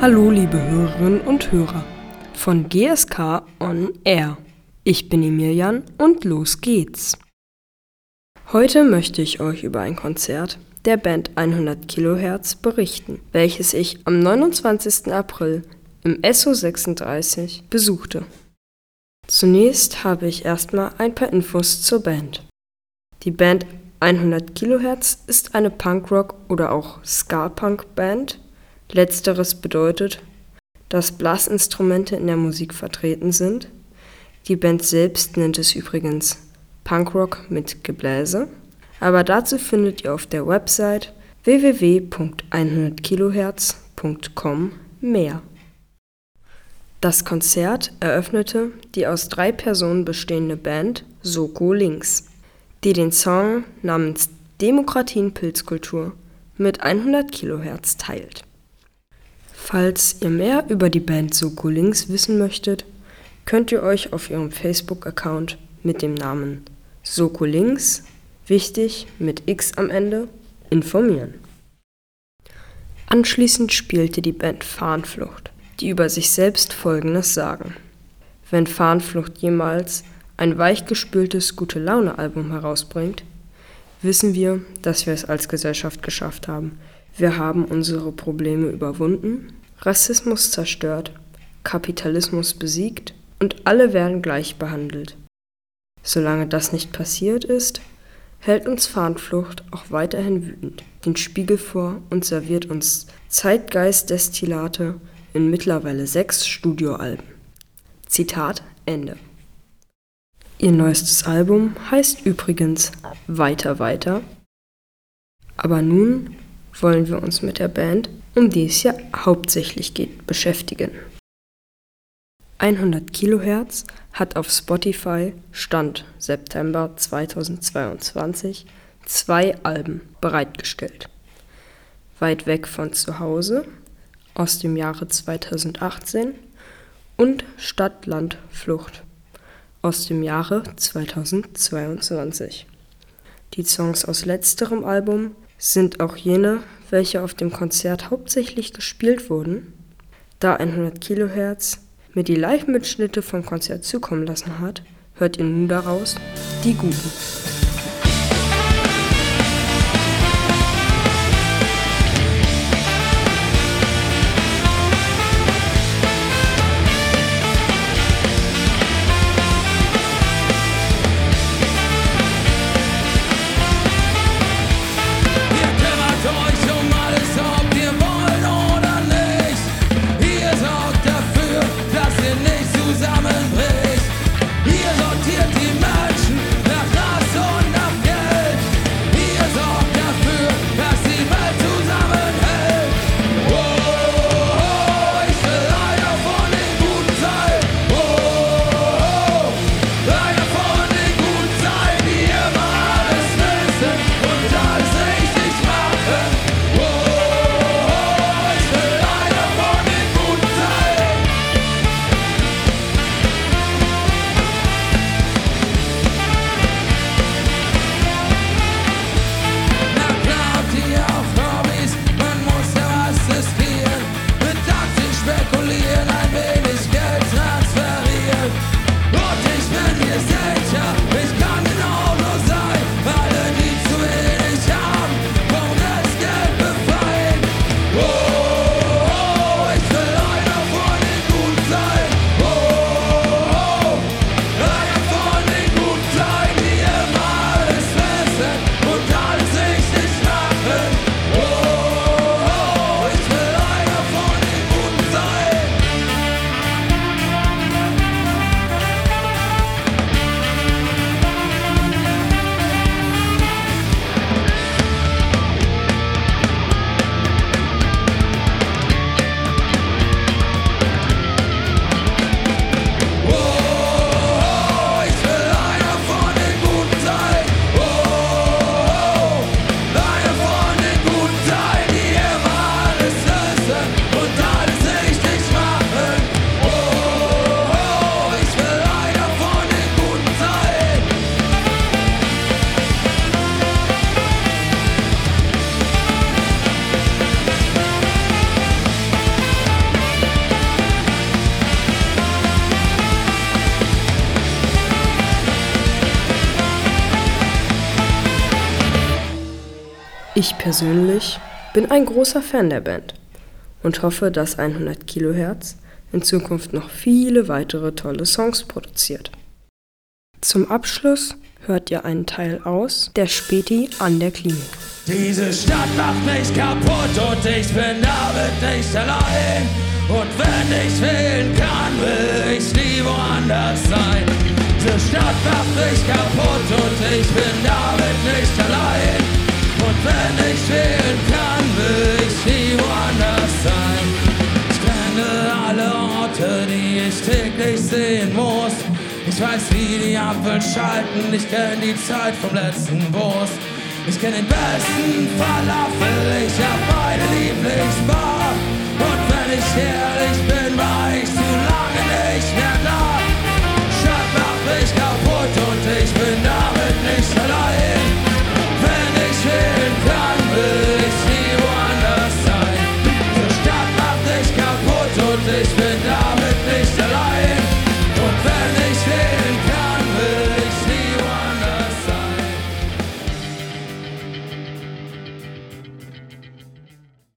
Hallo liebe Hörerinnen und Hörer von GSK On Air. Ich bin Emilian und los geht's. Heute möchte ich euch über ein Konzert der Band 100 Kilohertz berichten, welches ich am 29. April im SO36 besuchte. Zunächst habe ich erstmal ein paar Infos zur Band. Die Band 100 Kilohertz ist eine Punkrock oder auch Ska-Punk-Band. Letzteres bedeutet, dass Blasinstrumente in der Musik vertreten sind. Die Band selbst nennt es übrigens Punkrock mit Gebläse, aber dazu findet ihr auf der Website www.100kilohertz.com mehr. Das Konzert eröffnete die aus drei Personen bestehende Band Soko Links, die den Song namens Demokratie Pilzkultur mit 100 Kilohertz teilt. Falls ihr mehr über die Band Soko Links wissen möchtet, könnt ihr euch auf ihrem Facebook-Account mit dem Namen Soko Links, wichtig mit X am Ende, informieren. Anschließend spielte die Band Fahnenflucht die über sich selbst Folgendes sagen. Wenn Fahnenflucht jemals ein weichgespültes Gute-Laune-Album herausbringt, wissen wir, dass wir es als Gesellschaft geschafft haben. Wir haben unsere Probleme überwunden, Rassismus zerstört, Kapitalismus besiegt und alle werden gleich behandelt. Solange das nicht passiert ist, hält uns Fahnenflucht auch weiterhin wütend den Spiegel vor und serviert uns Zeitgeistdestillate in mittlerweile sechs Studioalben. Zitat Ende. Ihr neuestes Album heißt übrigens Weiter weiter. Aber nun wollen wir uns mit der Band, um die es ja hauptsächlich geht, beschäftigen. 100 Kilohertz hat auf Spotify Stand September 2022 zwei Alben bereitgestellt. Weit weg von zu Hause aus dem Jahre 2018 und Stadt, Land, Flucht aus dem Jahre 2022. Die Songs aus letzterem Album sind auch jene, welche auf dem Konzert hauptsächlich gespielt wurden, da 100 Kilohertz mir die Live-Mitschnitte vom Konzert zukommen lassen hat, hört ihr nun daraus die guten. Ich persönlich bin ein großer Fan der Band und hoffe, dass 100 Kilohertz in Zukunft noch viele weitere tolle Songs produziert. Zum Abschluss hört ihr einen Teil aus Der Späti an der Klinik. Diese Stadt macht mich kaputt und ich bin damit nicht allein. Und wenn ich wählen kann, will ich nie woanders sein. Diese Stadt macht mich kaputt und ich bin damit nicht allein. Wenn ich wählen kann, will ich nie woanders sein. Ich kenne alle Orte, die ich täglich sehen muss. Ich weiß, wie die Ampeln schalten, ich kenne die Zeit vom letzten Wurst. Ich kenn den besten Falafel, ich hab meine Lieblingsbar. Und wenn ich ehrlich bin,